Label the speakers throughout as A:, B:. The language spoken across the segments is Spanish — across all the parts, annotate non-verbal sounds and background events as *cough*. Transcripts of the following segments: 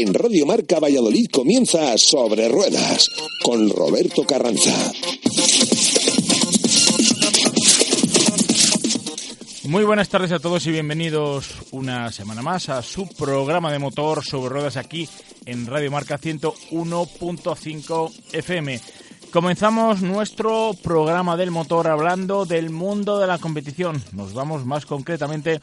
A: En Radio Marca Valladolid comienza Sobre Ruedas con Roberto Carranza.
B: Muy buenas tardes a todos y bienvenidos una semana más a su programa de motor sobre ruedas aquí en Radio Marca 101.5 FM. Comenzamos nuestro programa del motor hablando del mundo de la competición. Nos vamos más concretamente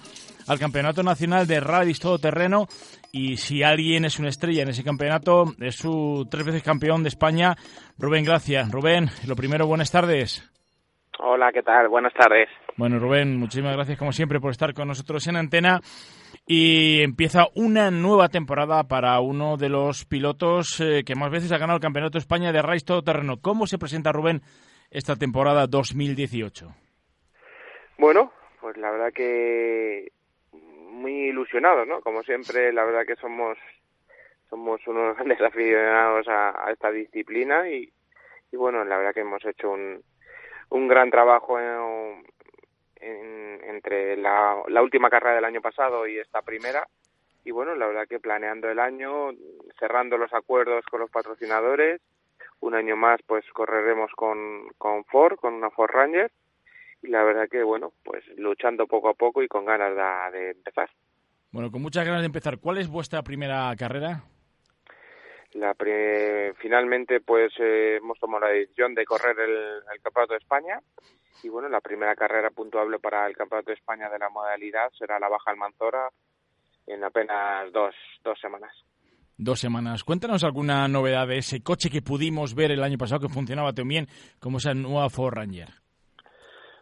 B: al Campeonato Nacional de Rallys Todoterreno y si alguien es una estrella en ese campeonato es su tres veces campeón de España, Rubén Gracia. Rubén, lo primero, buenas tardes.
C: Hola, ¿qué tal? Buenas tardes.
B: Bueno, Rubén, muchísimas gracias como siempre por estar con nosotros en antena. Y empieza una nueva temporada para uno de los pilotos eh, que más veces ha ganado el Campeonato de España de Rallys Todoterreno. ¿Cómo se presenta, Rubén, esta temporada 2018?
C: Bueno, pues la verdad que muy ilusionados, ¿no? Como siempre, la verdad que somos somos unos *laughs* grandes aficionados a, esta disciplina y, y, bueno, la verdad que hemos hecho un, un gran trabajo en, entre la, la última carrera del año pasado y esta primera y bueno, la verdad que planeando el año, cerrando los acuerdos con los patrocinadores, un año más pues correremos con, con Ford, con una Ford Ranger y la verdad que bueno, pues luchando poco a poco y con ganas de, empezar.
B: Bueno, con muchas ganas de empezar. ¿Cuál es vuestra primera carrera?
C: La finalmente pues eh, hemos tomado la decisión de correr el, Campeonato de España y bueno, la primera carrera puntuable para el Campeonato de España de la modalidad será la Baja Almanzora en apenas dos, dos semanas.
B: Dos semanas. Cuéntanos alguna novedad de ese coche que pudimos ver el año pasado que funcionaba tan bien como esa nueva Ford Ranger.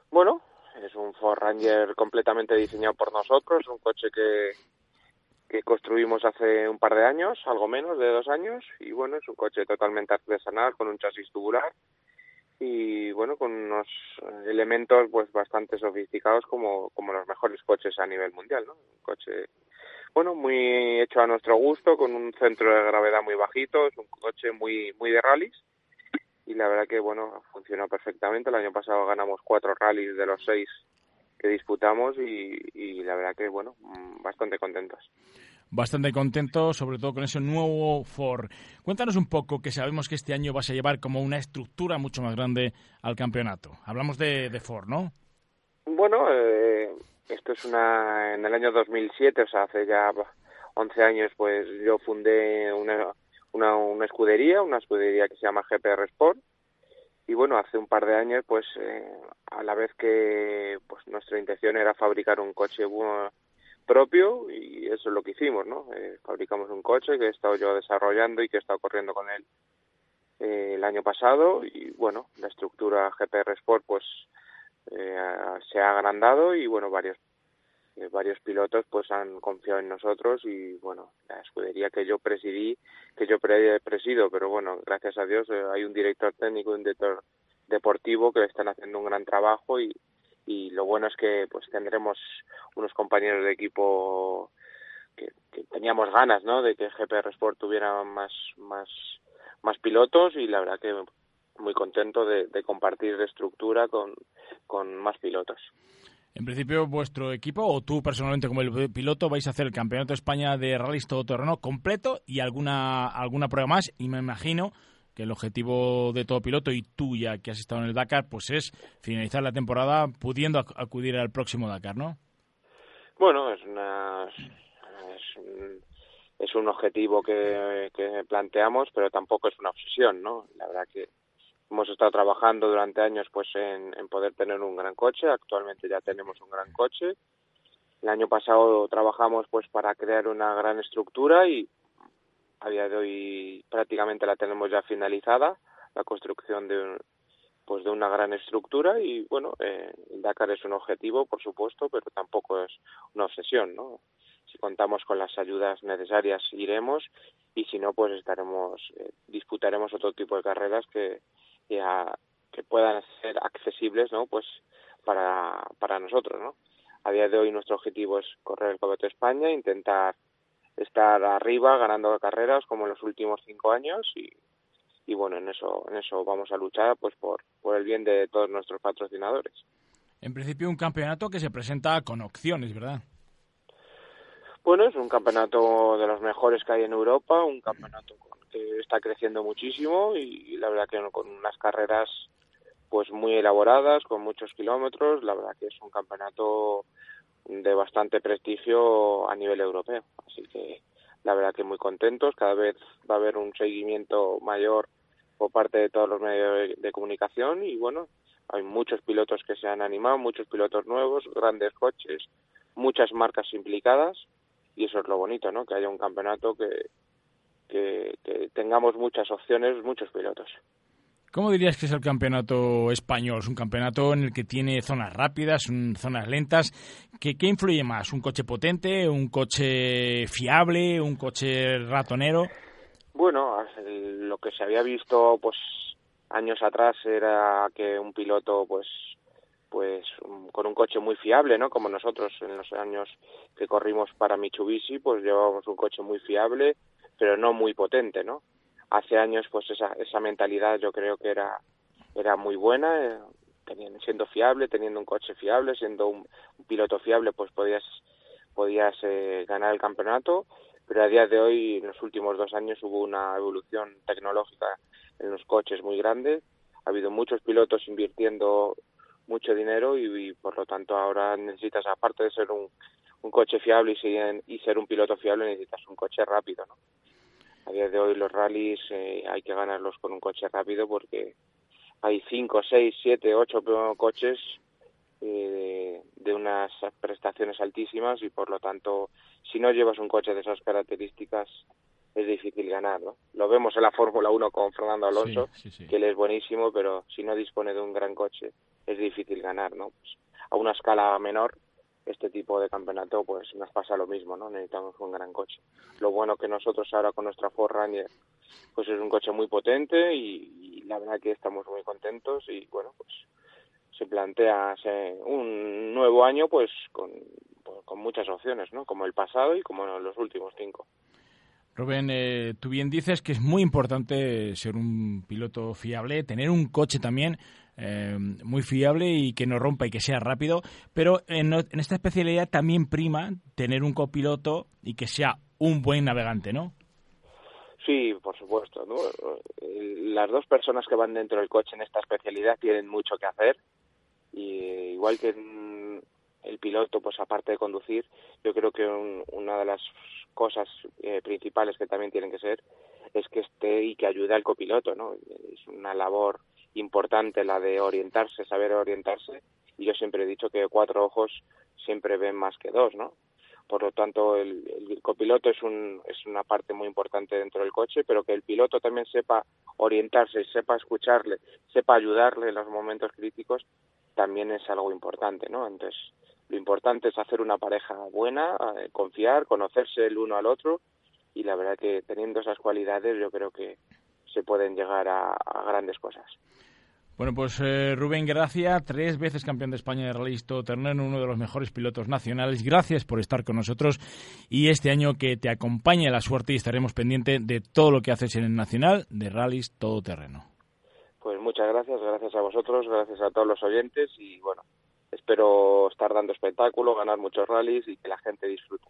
C: Bueno, es un Ford Ranger completamente diseñado por nosotros, un coche que, que construimos hace un par de años, algo menos de dos años, y bueno, es un coche totalmente artesanal con un chasis tubular y bueno, con unos elementos pues bastante sofisticados como, como los mejores coches a nivel mundial, ¿no? Un coche, bueno, muy hecho a nuestro gusto, con un centro de gravedad muy bajito, es un coche muy, muy de rallies y la verdad que bueno funcionó perfectamente el año pasado ganamos cuatro rallies de los seis que disputamos y, la verdad que bueno mm, bastante contentos.
B: Bastante contentos sobre todo con ese nuevo Ford. Cuéntanos un poco que sabemos que este año vas a llevar como una estructura mucho más grande al campeonato. Hablamos de, de Ford no
C: bueno eh, esto es una en el año 2007 o sea hace ya 11 años pues yo fundé una una, una escudería, una escudería que se llama GPR Sport. Y bueno, hace un par de años, pues eh, a la vez que pues nuestra intención era fabricar un coche propio y eso es lo que hicimos, ¿no? Eh, fabricamos un coche que he estado yo desarrollando y que he estado corriendo con él eh, el año pasado y bueno, la estructura GPR Sport pues se ha agrandado y bueno, varios eh, varios pilotos pues han confiado en nosotros y bueno la escudería que yo presidí pero bueno gracias a Dios eh, hay un director técnico y un director deportivo que están haciendo un gran trabajo y, y lo bueno es que pues tendremos unos compañeros de equipo que, teníamos ganas no de que GPR Sport tuviera más más más pilotos y la verdad que muy contento de, de compartir estructura con, con más pilotos.
B: En principio, vuestro equipo o tú personalmente como el piloto vais a hacer el Campeonato de España de Rallys Todoterreno completo y alguna, alguna prueba más. Y me imagino que el objetivo de todo piloto y tú ya que has estado en el Dakar, pues es finalizar la temporada pudiendo acudir al próximo Dakar, ¿no?
C: Bueno, es una es un, es un objetivo que, que planteamos, pero tampoco es una obsesión, ¿no? La verdad que hemos estado trabajando durante años pues en, poder tener un gran coche. Actualmente ya tenemos un gran coche. El año pasado trabajamos pues para crear una gran estructura y a día de hoy prácticamente la tenemos ya finalizada la construcción de pues de una gran estructura. Y bueno eh, Dakar es un objetivo por supuesto pero tampoco es una obsesión no si contamos con las ayudas necesarias iremos. Y si no pues estaremos eh, disputaremos otro tipo de carreras que que puedan ser accesibles no pues para para nosotros no a día de hoy nuestro objetivo es correr el Cobeto España intentar estar arriba ganando carreras como en los últimos cinco años y, y bueno en eso en eso vamos a luchar pues por por el bien de todos nuestros patrocinadores.
B: En principio un campeonato que se presenta con opciones verdad
C: bueno, es un campeonato de los mejores que hay en Europa, un campeonato está creciendo muchísimo y, la verdad que con unas carreras pues muy elaboradas, con muchos kilómetros, la verdad que es un campeonato de bastante prestigio a nivel europeo. Así que la verdad que muy contentos, cada vez va a haber un seguimiento mayor por parte de todos los medios de comunicación y bueno, hay muchos pilotos que se han animado, muchos pilotos nuevos, grandes coches, muchas marcas implicadas y eso es lo bonito, ¿no? Que haya un campeonato que, que, tengamos muchas opciones, muchos pilotos.
B: ¿Cómo dirías que es el campeonato español? Es un campeonato en el que tiene zonas rápidas, zonas lentas. ¿Qué, ¿Qué, influye más? ¿Un coche potente? ¿Un coche fiable? ¿Un coche ratonero?
C: Bueno, lo que se había visto pues años atrás era que un piloto pues pues con un coche muy fiable, ¿no? Como nosotros en los años que corrimos para Mitsubishi, pues llevábamos un coche muy fiable, pero no muy potente, ¿no? Hace años, pues esa, esa mentalidad yo creo que era, era muy buena, eh, teniendo, siendo fiable, teniendo un coche fiable, siendo un, piloto fiable, pues podías, podías eh, ganar el campeonato, pero a día de hoy, en los últimos dos años, hubo una evolución tecnológica en los coches muy grande, ha habido muchos pilotos invirtiendo mucho dinero y, por lo tanto ahora necesitas, aparte de ser un, un coche fiable y, y, ser un piloto fiable, necesitas un coche rápido, ¿no? A día de hoy los rallies eh, hay que ganarlos con un coche rápido porque hay cinco, seis, siete, ocho coches eh, de, unas prestaciones altísimas y por lo tanto si no llevas un coche de esas características es difícil ganar, ¿no? Lo vemos en la Fórmula 1 con Fernando Alonso, que él es buenísimo, pero si no dispone de un gran coche es difícil ganar, ¿no? Pues a una escala menor, este tipo de campeonato, pues nos pasa lo mismo, ¿no? Necesitamos un gran coche. Lo bueno que nosotros ahora con nuestra Ford Ranger, pues es un coche muy potente y, la verdad que estamos muy contentos y bueno, pues se plantea un nuevo año pues con, pues con muchas opciones, ¿no? Como el pasado y como los últimos cinco.
B: Rubén, eh, tú bien dices que es muy importante ser un piloto fiable, tener un coche también eh, muy fiable y que no rompa y que sea rápido, pero en, esta especialidad también prima tener un copiloto y que sea un buen navegante, ¿no?
C: Sí, por supuesto. Las dos personas que van dentro del coche en esta especialidad tienen mucho que hacer y igual que el piloto, pues aparte de conducir, yo creo que una de las cosas eh, principales que también tienen que ser es que esté y que ayude al copiloto, ¿no? Es una labor importante la de orientarse, saber orientarse, y yo siempre he dicho que cuatro ojos siempre ven más que dos, ¿no? Por lo tanto, el, copiloto es, un, es una parte muy importante dentro del coche, pero que el piloto también sepa orientarse, sepa escucharle, sepa ayudarle en los momentos críticos, también es algo importante, ¿no? Entonces, lo importante es hacer una pareja buena, eh, confiar, conocerse el uno al otro, y la verdad que teniendo esas cualidades yo creo que se pueden llegar a grandes cosas.
B: Bueno, pues eh, Rubén Gracia, tres veces campeón de España de Rallys Todoterreno, uno de los mejores pilotos nacionales. Gracias por estar con nosotros y este año que te acompañe la suerte y estaremos pendientes de todo lo que haces en el Nacional de Rallys Todoterreno.
C: Pues muchas gracias, gracias a vosotros, gracias a todos los oyentes y bueno, espero estar dando espectáculo, ganar muchos rallies y que la gente disfrute.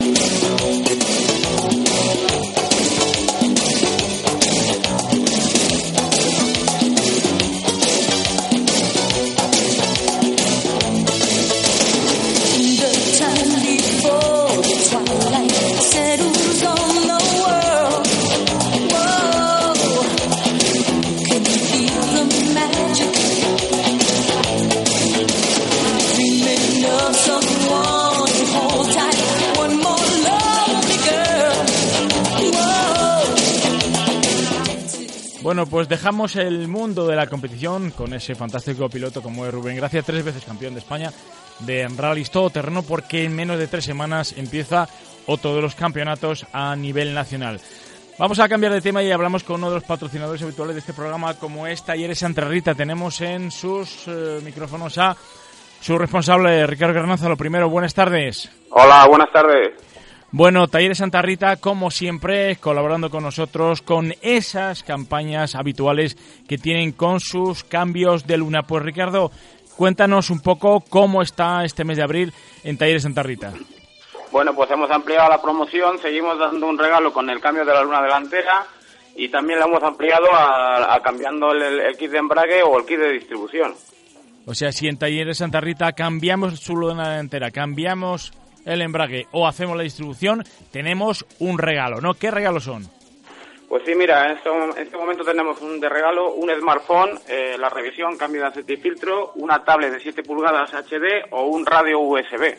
B: Bueno, pues dejamos el mundo de la competición con ese fantástico piloto como es Rubén Gracia, tres veces campeón de España de rallies todo terreno, porque en menos de tres semanas empieza o todos los campeonatos a nivel nacional. Vamos a cambiar de tema y hablamos con uno de los patrocinadores habituales de este programa, como es Talleres Santa Rita. Tenemos en sus eh, micrófonos a su responsable, Ricardo Garnaza. Lo primero, buenas tardes.
D: Hola, buenas tardes.
B: Bueno, Talleres Santa Rita, como siempre, colaborando con nosotros con esas campañas habituales que tienen con sus cambios de luna. Pues Ricardo, cuéntanos un poco cómo está este mes de abril en Talleres Santa Rita.
D: Bueno, pues hemos ampliado la promoción, seguimos dando un regalo con el cambio de la luna delantera y también la hemos ampliado a, cambiando el, kit de embrague o el kit de distribución.
B: O sea, si en Talleres Santa Rita cambiamos su luna delantera, cambiamos el embrague o hacemos la distribución, tenemos un regalo, ¿no? ¿Qué regalos son?
D: Pues sí, mira, en este, este momento tenemos un de regalo un smartphone, eh, la revisión, cambio de aceite y filtro, una tablet de 7 pulgadas HD o un radio USB.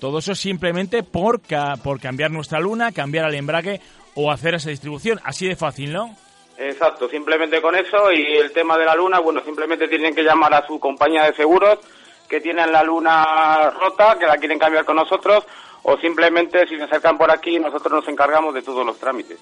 B: Todo eso simplemente por, por cambiar nuestra luna, cambiar el embrague o hacer esa distribución. Así de fácil, ¿no?
D: Exacto, simplemente con eso y el tema de la luna, bueno, simplemente tienen que llamar a su compañía de seguros que tienen la luna rota, que la quieren cambiar con nosotros, o simplemente si se acercan por aquí nosotros nos encargamos de todos los trámites.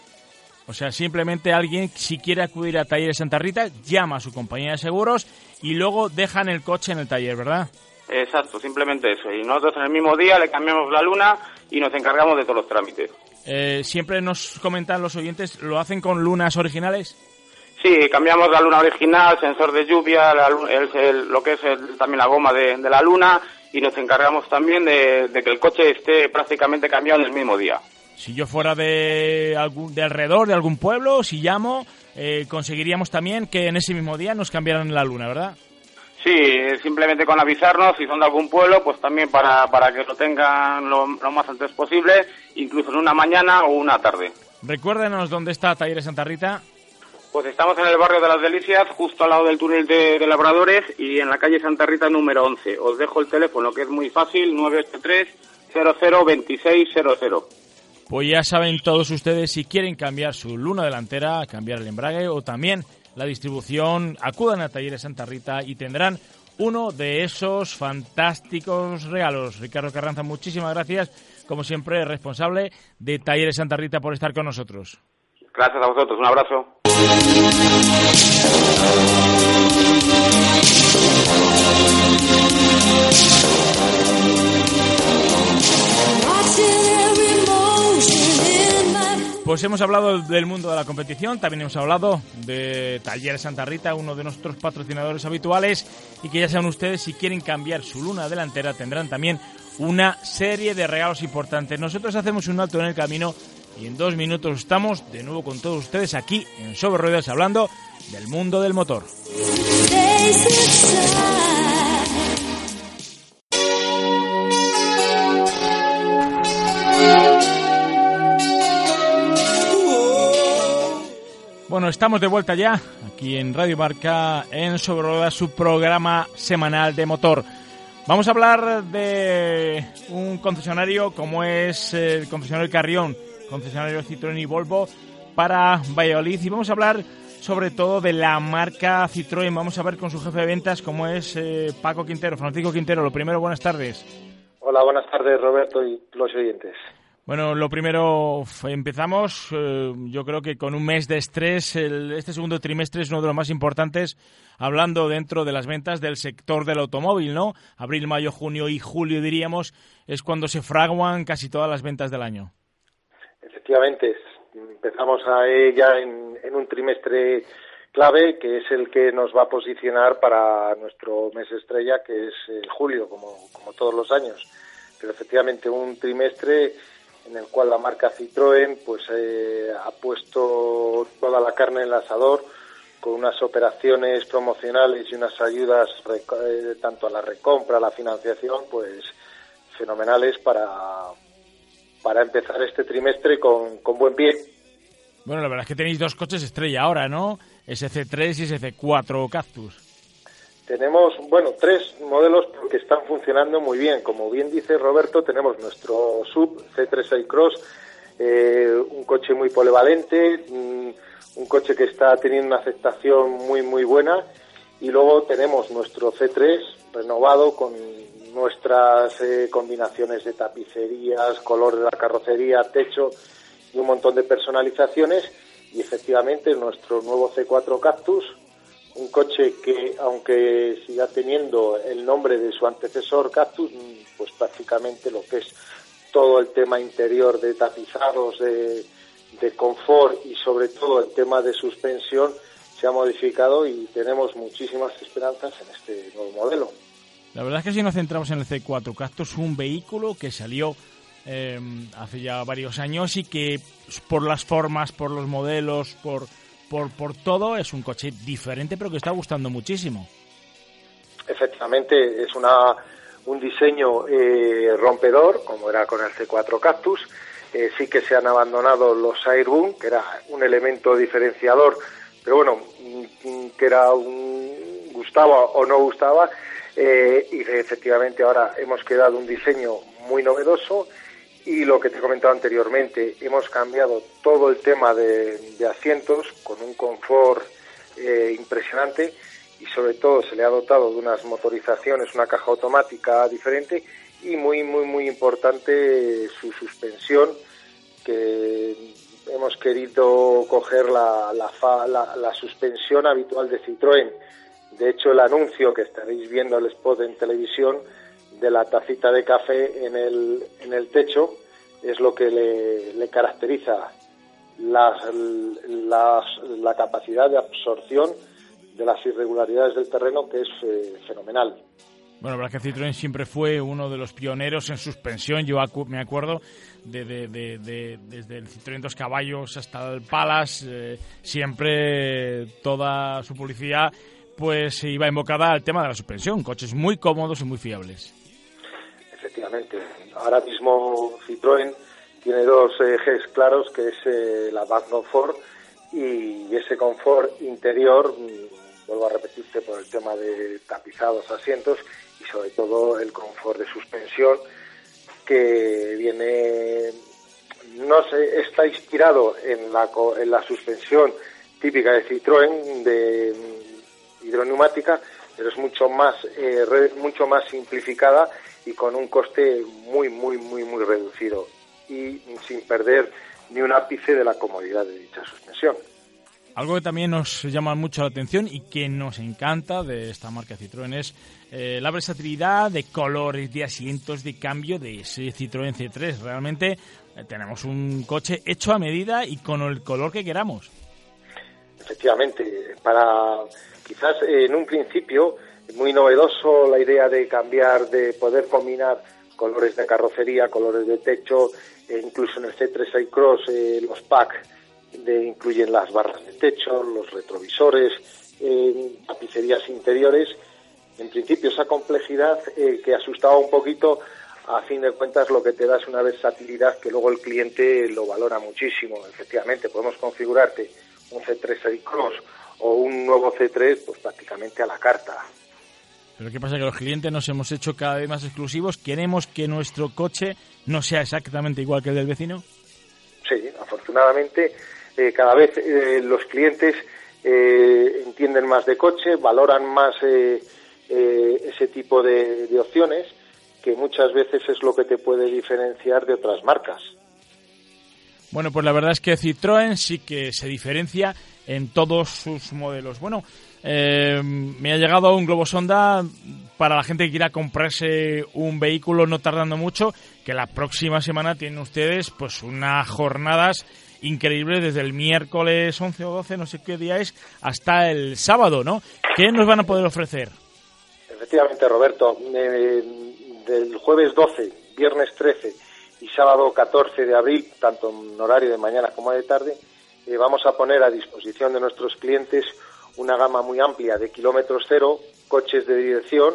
B: O sea, simplemente alguien, si quiere acudir a Talleres Santa Rita, llama a su compañía de seguros y luego dejan el coche en el taller, ¿verdad?
D: Exacto, simplemente eso. Y nosotros en el mismo día le cambiamos la luna y nos encargamos de todos los trámites.
B: Eh, siempre nos comentan los oyentes, ¿lo hacen con lunas originales?
D: Sí, cambiamos la luna original, sensor de lluvia, lo que es también la goma de, la luna y nos encargamos también de, que el coche esté prácticamente cambiado en el mismo día.
B: Si yo fuera de, algún, de alrededor, de algún pueblo, si llamo, eh, conseguiríamos también que en ese mismo día nos cambiaran la luna, ¿verdad?
D: Sí, simplemente con avisarnos, si son de algún pueblo, pues también para, para que lo tengan lo, más antes posible, incluso en una mañana o una tarde.
B: Recuérdenos dónde está Talleres Santa Rita.
D: Pues estamos en el barrio de las Delicias, justo al lado del túnel de, Labradores y en la calle Santa Rita número 11. Os dejo el teléfono que es muy fácil, 983 002600.
B: Pues ya saben todos ustedes si quieren cambiar su luna delantera, cambiar el embrague o también la distribución, acudan a Talleres Santa Rita y tendrán uno de esos fantásticos regalos. Ricardo Carranza, muchísimas gracias, como siempre, responsable de Talleres Santa Rita por estar con nosotros.
D: Gracias a vosotros, un abrazo.
B: Pues hemos hablado del mundo de la competición, también hemos hablado de Taller Santa Rita, uno de nuestros patrocinadores habituales, y que ya saben ustedes, si quieren cambiar su luna delantera, tendrán también una serie de regalos importantes. Nosotros hacemos un alto en el camino y en dos minutos estamos de nuevo con todos ustedes aquí en Sobre Ruedas hablando del mundo del motor. Bueno, estamos de vuelta ya aquí en Radio Marca en Sobre su programa semanal de motor. Vamos a hablar de un concesionario como es el concesionario Carrión, concesionario Citroën y Volvo para Valladolid y vamos a hablar sobre todo de la marca Citroën. Vamos a ver con su jefe de ventas como es eh, Paco Quintero, Francisco Quintero. Lo primero, buenas tardes.
E: Hola, buenas tardes Roberto y los oyentes.
B: Bueno, lo primero, empezamos, eh, yo creo que con un mes de estrés, este segundo trimestre es uno de los más importantes, hablando dentro de las ventas del sector del automóvil, ¿no? Abril, mayo, junio y julio, diríamos, es cuando se fraguan casi todas las ventas del año.
E: Efectivamente, empezamos ahí ya en, un trimestre clave, que es el que nos va a posicionar para nuestro mes estrella, que es julio, como, como todos los años. Pero efectivamente un trimestre en el cual la marca Citroën pues eh, ha puesto toda la carne en el asador con unas operaciones promocionales y unas ayudas eh, tanto a la recompra, a la financiación, pues fenomenales para, para empezar este trimestre con, con buen pie.
B: Bueno, la verdad es que tenéis dos coches estrella ahora, ¿no? SC3 y SC4 Cactus.
E: Tenemos, bueno, tres modelos que están funcionando muy bien. Como bien dice Roberto, tenemos nuestro sub C36 Cross, eh, un coche muy polivalente, mm, un coche que está teniendo una aceptación muy, muy buena. Y luego tenemos nuestro C3 renovado con nuestras eh, combinaciones de tapicerías, color de la carrocería, techo y un montón de personalizaciones. Y efectivamente nuestro nuevo C4 Cactus, un coche que aunque siga teniendo el nombre de su antecesor Cactus, pues prácticamente lo que es todo el tema interior de tapizados, de confort y sobre todo el tema de suspensión se ha modificado y tenemos muchísimas esperanzas en este nuevo modelo.
B: La verdad es que si nos centramos en el C4 Cactus, un vehículo que salió eh, hace ya varios años y que por las formas, por los modelos, por, por, por todo, es un coche diferente pero que está gustando muchísimo.
E: Efectivamente, es una, un diseño eh, rompedor, como era con el C4 Cactus. Eh, sí que se han abandonado los Airboom, que era un elemento diferenciador, pero bueno, mm, que era un gustaba o no gustaba, eh, y efectivamente ahora hemos quedado un diseño muy novedoso y lo que te he comentado anteriormente, hemos cambiado todo el tema de, asientos con un confort eh, impresionante y sobre todo se le ha dotado de unas motorizaciones, una caja automática diferente y muy, muy, muy importante su suspensión que hemos querido coger la, la, la, suspensión habitual de Citroën. De hecho, el anuncio que estaréis viendo el spot en televisión de la tacita de café en el, en el techo es lo que le, caracteriza las, la capacidad de absorción de las irregularidades del terreno que es eh, fenomenal.
B: Bueno, la verdad que Citroën siempre fue uno de los pioneros en suspensión. Yo me acuerdo de, desde el Citroën dos caballos hasta el Palace, eh, siempre toda su publicidad pues iba invocada al tema de la suspensión. Coches muy cómodos y muy fiables.
E: Efectivamente. Ahora mismo Citroën tiene dos ejes claros, que es eh, la Confort y ese confort interior, mm, vuelvo a repetirte por el tema de tapizados asientos y sobre todo el confort de suspensión que viene no sé está inspirado en la en la suspensión típica de Citroën de hidroneumática pero es mucho más eh, mucho más simplificada y con un coste muy muy muy muy reducido y sin perder ni un ápice de la comodidad de dicha suspensión.
B: Algo que también nos llama mucho la atención y que nos encanta de esta marca Citroën es eh, la versatilidad de colores, de asientos, de cambio de ese Citroën C3. Realmente eh, tenemos un coche hecho a medida y con el color que queramos.
E: Efectivamente, para quizás en un principio muy novedoso la idea de cambiar, de poder combinar colores de carrocería, colores de techo, e incluso en el C3 Cross eh, los packs incluyen las barras de techo, los retrovisores, eh, tapicerías interiores. En principio esa complejidad eh, que asustaba un poquito, a fin de cuentas lo que te da es una versatilidad que luego el cliente lo valora muchísimo. Efectivamente, podemos configurarte un C3 Cross o un nuevo C3 pues prácticamente a la carta.
B: Pero ¿qué pasa? Que los clientes nos hemos hecho cada vez más exclusivos. ¿Queremos que nuestro coche no sea exactamente igual que el del vecino?
E: Sí, afortunadamente eh, cada vez eh, los clientes eh, entienden más de coche, valoran más ese tipo de, opciones, que muchas veces es lo que te puede diferenciar de otras marcas.
B: Bueno, pues la verdad es que Citroën sí que se diferencia en todos sus modelos. Bueno, me ha llegado un globo sonda para la gente que quiera comprarse un vehículo no tardando mucho, que la próxima semana tienen ustedes pues unas jornadas increíble desde el miércoles 11 o 12, no sé qué día es, hasta el sábado, ¿no? ¿Qué nos van a poder ofrecer?
E: Efectivamente, Roberto, eh, del jueves 12, viernes 13 y sábado 14 de abril, tanto en horario de mañana como de tarde, eh, vamos a poner a disposición de nuestros clientes una gama muy amplia de kilómetros cero, coches de dirección,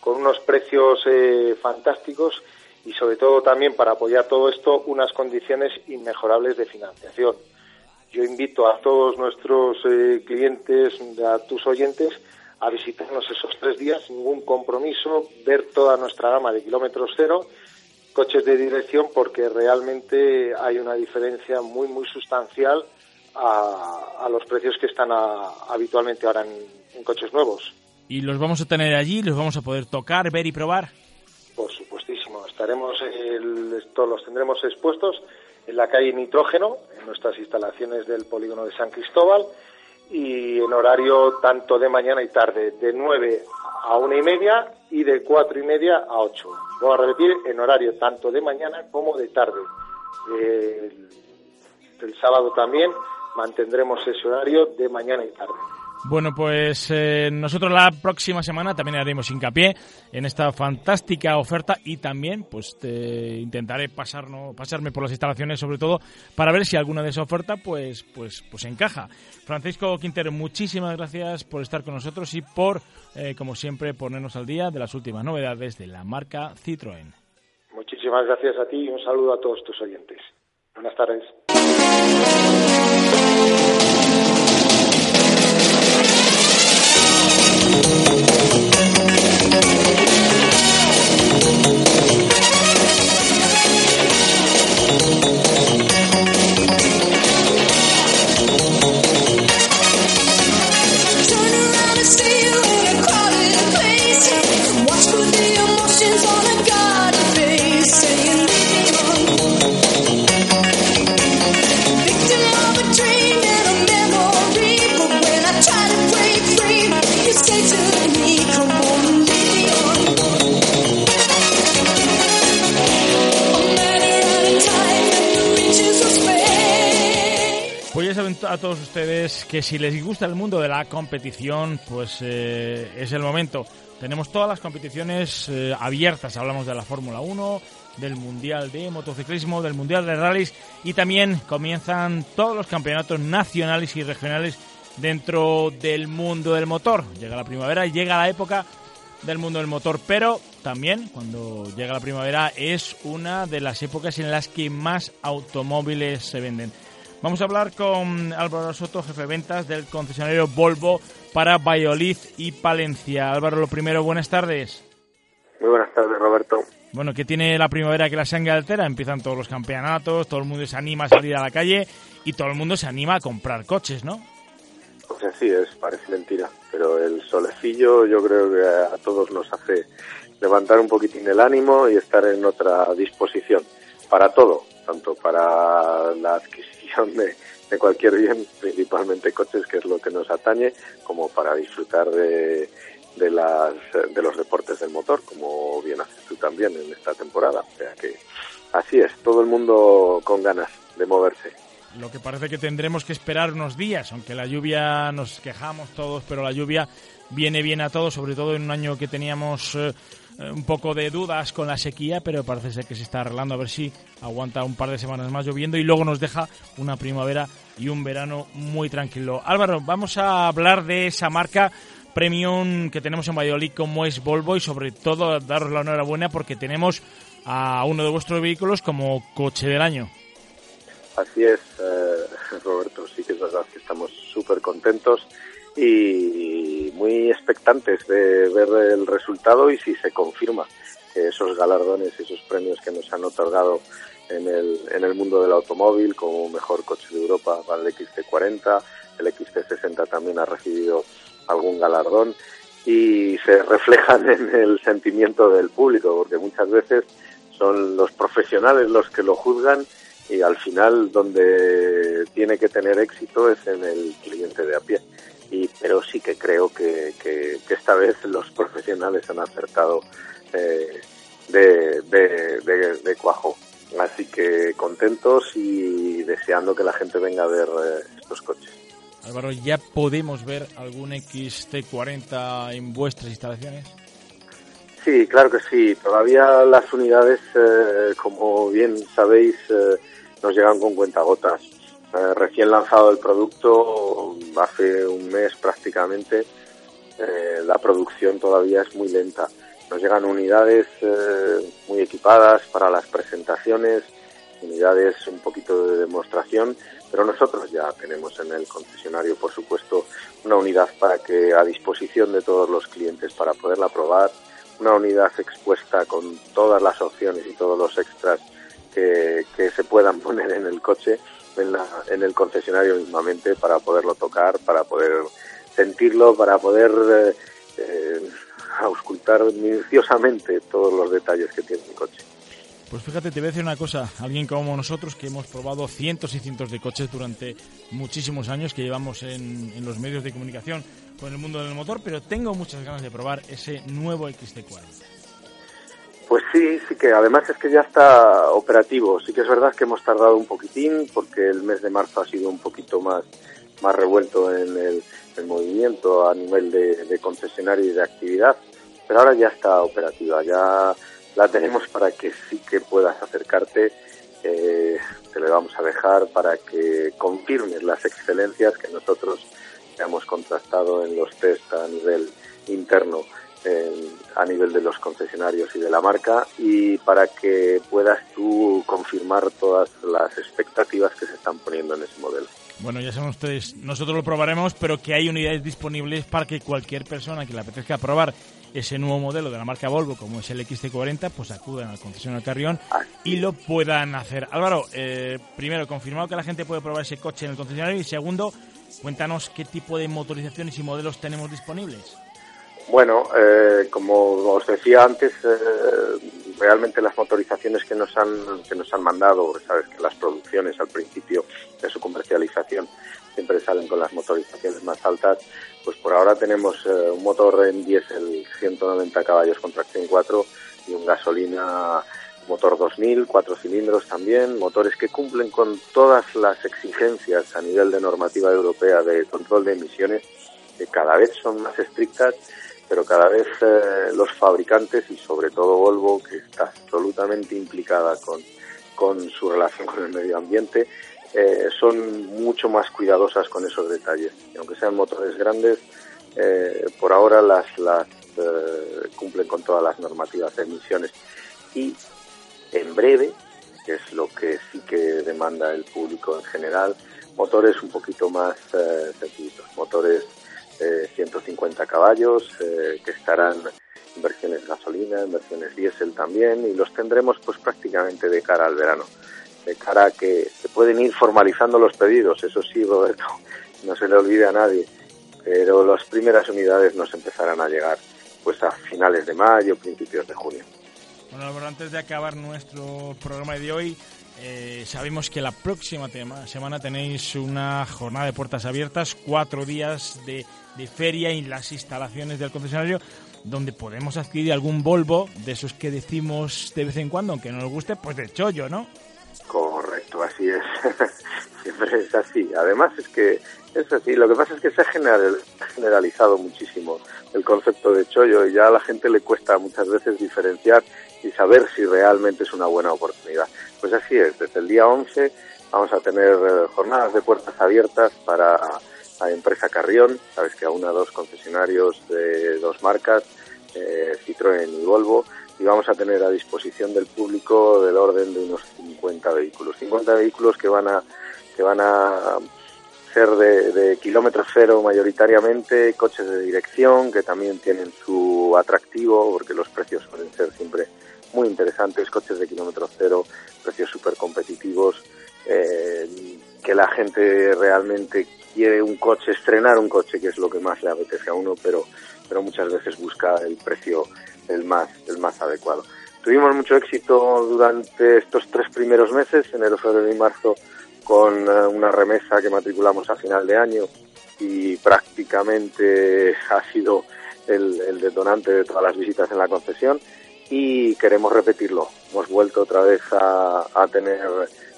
E: con unos precios eh, fantásticos y sobre todo también para apoyar todo esto unas condiciones inmejorables de financiación. Yo invito a todos nuestros eh, clientes, a tus oyentes, a visitarnos esos tres días ningún compromiso, ver toda nuestra gama de kilómetros cero, coches de dirección, porque realmente hay una diferencia muy, muy sustancial a, los precios que están habitualmente ahora en coches nuevos.
B: ¿Y los vamos a tener allí? ¿Los vamos a poder tocar, ver y probar?
E: Por supuestísimo, estaremos, el, todos los tendremos expuestos en la calle Nitrógeno, en nuestras instalaciones del polígono de San Cristóbal, y en horario tanto de mañana y tarde, de 9 a una y media y de cuatro y media a 8. Voy a repetir, en horario tanto de mañana como de tarde. el, el sábado también mantendremos ese horario de mañana y tarde.
B: Bueno, pues eh, nosotros la próxima semana también haremos hincapié en esta fantástica oferta y también pues te intentaré pasar, pasarme por las instalaciones sobre todo para ver si alguna de esa oferta pues pues pues encaja. Francisco Quintero, muchísimas gracias por estar con nosotros y por eh, como siempre ponernos al día de las últimas novedades de la marca Citroën.
E: Muchísimas gracias a ti y un saludo a todos tus oyentes. Buenas tardes.
B: Que si les gusta el mundo de la competición, pues eh, es el momento. Tenemos todas las competiciones eh, abiertas. Hablamos de la Fórmula 1, del Mundial de Motociclismo, del Mundial de Rallys y también comienzan todos los campeonatos nacionales y regionales dentro del mundo del motor. Llega la primavera, llega la época del mundo del motor, pero también cuando llega la primavera es una de las épocas en las que más automóviles se venden. Vamos a hablar con Álvaro Soto, jefe de ventas del concesionario Volvo para Valladolid y Palencia. Álvaro, lo primero, buenas tardes.
F: Muy buenas tardes, Roberto.
B: Bueno, que tiene la primavera que la sangre altera, empiezan todos los campeonatos, todo el mundo se anima a salir a la calle y todo el mundo se anima a comprar coches, ¿no?
F: Pues así es, parece mentira, pero el solecillo yo creo que a todos nos hace levantar un poquitín el ánimo y estar en otra disposición para todo, tanto para la adquisición de, cualquier bien, principalmente coches, que es lo que nos atañe, como para disfrutar de, de, las, de los deportes del motor, como bien haces tú también en esta temporada. O sea que así es, todo el mundo con ganas de moverse.
B: Lo que parece que tendremos que esperar unos días, aunque la lluvia nos quejamos todos, pero la lluvia viene bien a todos, sobre todo en un año que teníamos eh, un poco de dudas con la sequía, pero parece ser que se está arreglando a ver si aguanta un par de semanas más lloviendo y luego nos deja una primavera y un verano muy tranquilo. Álvaro, vamos a hablar de esa marca premium que tenemos en Valladolid como es Volvo y sobre todo daros la enhorabuena porque tenemos a uno de vuestros vehículos como coche del año.
F: Así es, eh, *laughs* Roberto, sí que es verdad que estamos súper contentos y muy expectantes de ver el resultado y si se confirma que esos galardones, esos premios que nos han otorgado en el, en el mundo del automóvil como mejor coche de Europa para el XT40, el XT60 también ha recibido algún galardón y se reflejan en el sentimiento del público porque muchas veces son los profesionales los que lo juzgan y al final donde tiene que tener éxito es en el cliente de a pie y, pero sí que creo que, que, esta vez los profesionales han acertado eh, de, de, cuajo. Así que contentos y deseando que la gente venga a ver eh, estos coches.
B: Álvaro, ¿ya podemos ver algún XT40 en vuestras instalaciones?
F: Sí, claro que sí. Todavía las unidades, eh, como bien sabéis, nos llegan con cuentagotas. Eh, recién lanzado el producto, hace un mes prácticamente, eh, la producción todavía es muy lenta. Nos llegan unidades eh, muy equipadas para las presentaciones, unidades un poquito de demostración, pero nosotros ya tenemos en el concesionario, por supuesto, una unidad para que a disposición de todos los clientes para poderla probar, una unidad expuesta con todas las opciones y todos los extras que, se puedan poner en el coche en, la, en el concesionario mismamente para poderlo tocar, para poder sentirlo, para poder eh, eh, auscultar minuciosamente todos los detalles que tiene mi coche.
B: Pues fíjate, te voy a decir una cosa, alguien como nosotros que hemos probado cientos y cientos de coches durante muchísimos años que llevamos en, en los medios de comunicación con el mundo del motor, pero tengo muchas ganas de probar ese nuevo XT40.
F: Pues sí, sí que además es que ya está operativo. Sí que es verdad que hemos tardado un poquitín porque el mes de marzo ha sido un poquito más, más revuelto en el, movimiento a nivel de, de, concesionario y de actividad, pero ahora ya está operativa, ya la tenemos para que sí que puedas acercarte. Eh, te le vamos a dejar para que confirmes las excelencias que nosotros hemos contrastado en los test a nivel interno a nivel de los concesionarios y de la marca y para que puedas tú confirmar todas las expectativas que se están poniendo en ese modelo.
B: Bueno, ya saben ustedes, nosotros lo probaremos, pero que hay unidades disponibles para que cualquier persona que le apetezca probar ese nuevo modelo de la marca Volvo, como es el XC40, pues acudan al concesionario Carrión y lo puedan hacer. Álvaro, eh, primero, confirmado que la gente puede probar ese coche en el concesionario y segundo, cuéntanos qué tipo de motorizaciones y modelos tenemos disponibles.
F: Bueno, eh, como os decía antes, eh, realmente las motorizaciones que nos han que nos han mandado, sabes que las producciones al principio de su comercialización siempre salen con las motorizaciones más altas, pues por ahora tenemos eh, un motor en diésel 190 caballos con tracción 4 y un gasolina motor 2000, cuatro cilindros también, motores que cumplen con todas las exigencias a nivel de normativa europea de control de emisiones, que cada vez son más estrictas pero cada vez eh, los fabricantes y sobre todo Volvo, que está absolutamente implicada con, con su relación con el medio ambiente, eh, son mucho más cuidadosas con esos detalles. Y aunque sean motores grandes, eh, por ahora las, las cumplen con todas las normativas de emisiones. Y en breve, que es lo que sí que demanda el público en general, motores un poquito más sencillos, motores 150 caballos eh, que estarán en versiones gasolina, en versiones diésel también y los tendremos pues prácticamente de cara al verano, de cara a que se pueden ir formalizando los pedidos, eso sí Roberto, *laughs* no se le olvide a nadie, pero las primeras unidades nos empezarán a llegar pues a finales de mayo, principios de junio.
B: Bueno, antes de acabar nuestro programa de hoy, eh, sabemos que la próxima semana tenéis una jornada de puertas abiertas, cuatro días de, feria en las instalaciones del concesionario, donde podemos adquirir algún Volvo de esos que decimos de vez en cuando, aunque no nos guste, pues de chollo, ¿no?
F: Correcto, así es. *laughs* Siempre es así. Además es que es así. Lo que pasa es que se ha generalizado muchísimo el concepto de chollo y ya a la gente le cuesta muchas veces diferenciar y saber si realmente es una buena oportunidad. Pues así es, desde el día 11 vamos a tener eh, jornadas de puertas abiertas para la empresa Carrión, sabes que aún a dos concesionarios de dos marcas, eh, Citroën y Volvo, y vamos a tener a disposición del público del orden de unos 50 vehículos. 50 vehículos que van a, que van a ser de, de kilómetro cero mayoritariamente, coches de dirección que también tienen su atractivo porque los precios suelen ser siempre muy interesantes, coches de kilómetro cero, precios súper competitivos, eh, que la gente realmente quiere un coche, estrenar un coche, que es lo que más le apetece a uno, pero, pero muchas veces busca el precio el más, el más adecuado. Tuvimos mucho éxito durante estos tres primeros meses, enero, febrero y marzo, con eh, una remesa que matriculamos a final de año y prácticamente ha sido el, el detonante de todas las visitas en la concesión y queremos repetirlo. Hemos vuelto otra vez a, a tener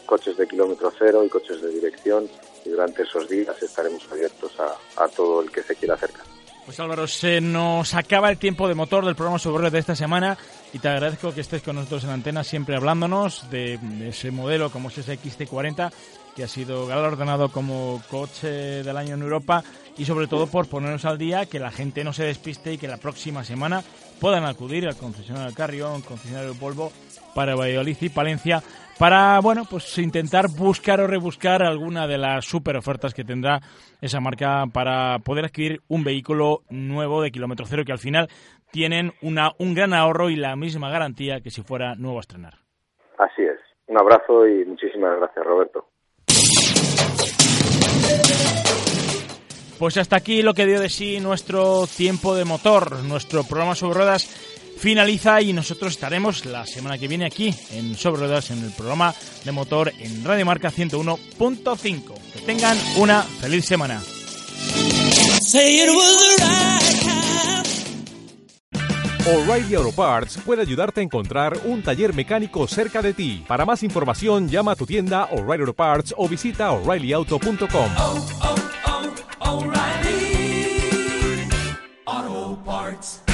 F: coches de kilómetro cero y coches de dirección y durante esos días estaremos abiertos a, a todo el que se quiera acercar.
B: Pues Álvaro, se nos acaba el tiempo de motor del programa sobre de esta semana y te agradezco que estés con nosotros en la antena siempre hablándonos de, ese modelo como es ese XT40 que ha sido galardonado como coche del año en Europa y sobre todo por ponernos al día, que la gente no se despiste y que la próxima semana puedan acudir al concesionario Carrión, concesionario Volvo para Valladolid y Palencia para, bueno, pues intentar buscar o rebuscar alguna de las super ofertas que tendrá esa marca para poder adquirir un vehículo nuevo de kilómetro cero que al final tienen una, un gran ahorro y la misma garantía que si fuera nuevo a estrenar.
F: Así es. Un abrazo y muchísimas gracias, Roberto.
B: Pues hasta aquí lo que dio de sí nuestro tiempo de motor, nuestro programa sobre ruedas finaliza y nosotros estaremos la semana que viene aquí en Sobre Ruedas en el programa de motor en Radio Marca 101.5. Que tengan una feliz semana.
G: O'Reilly Auto Parts puede ayudarte a encontrar un taller mecánico cerca de ti. Para más información, llama a tu tienda O'Reilly Auto Parts o visita oreillyauto.com.
H: Parts.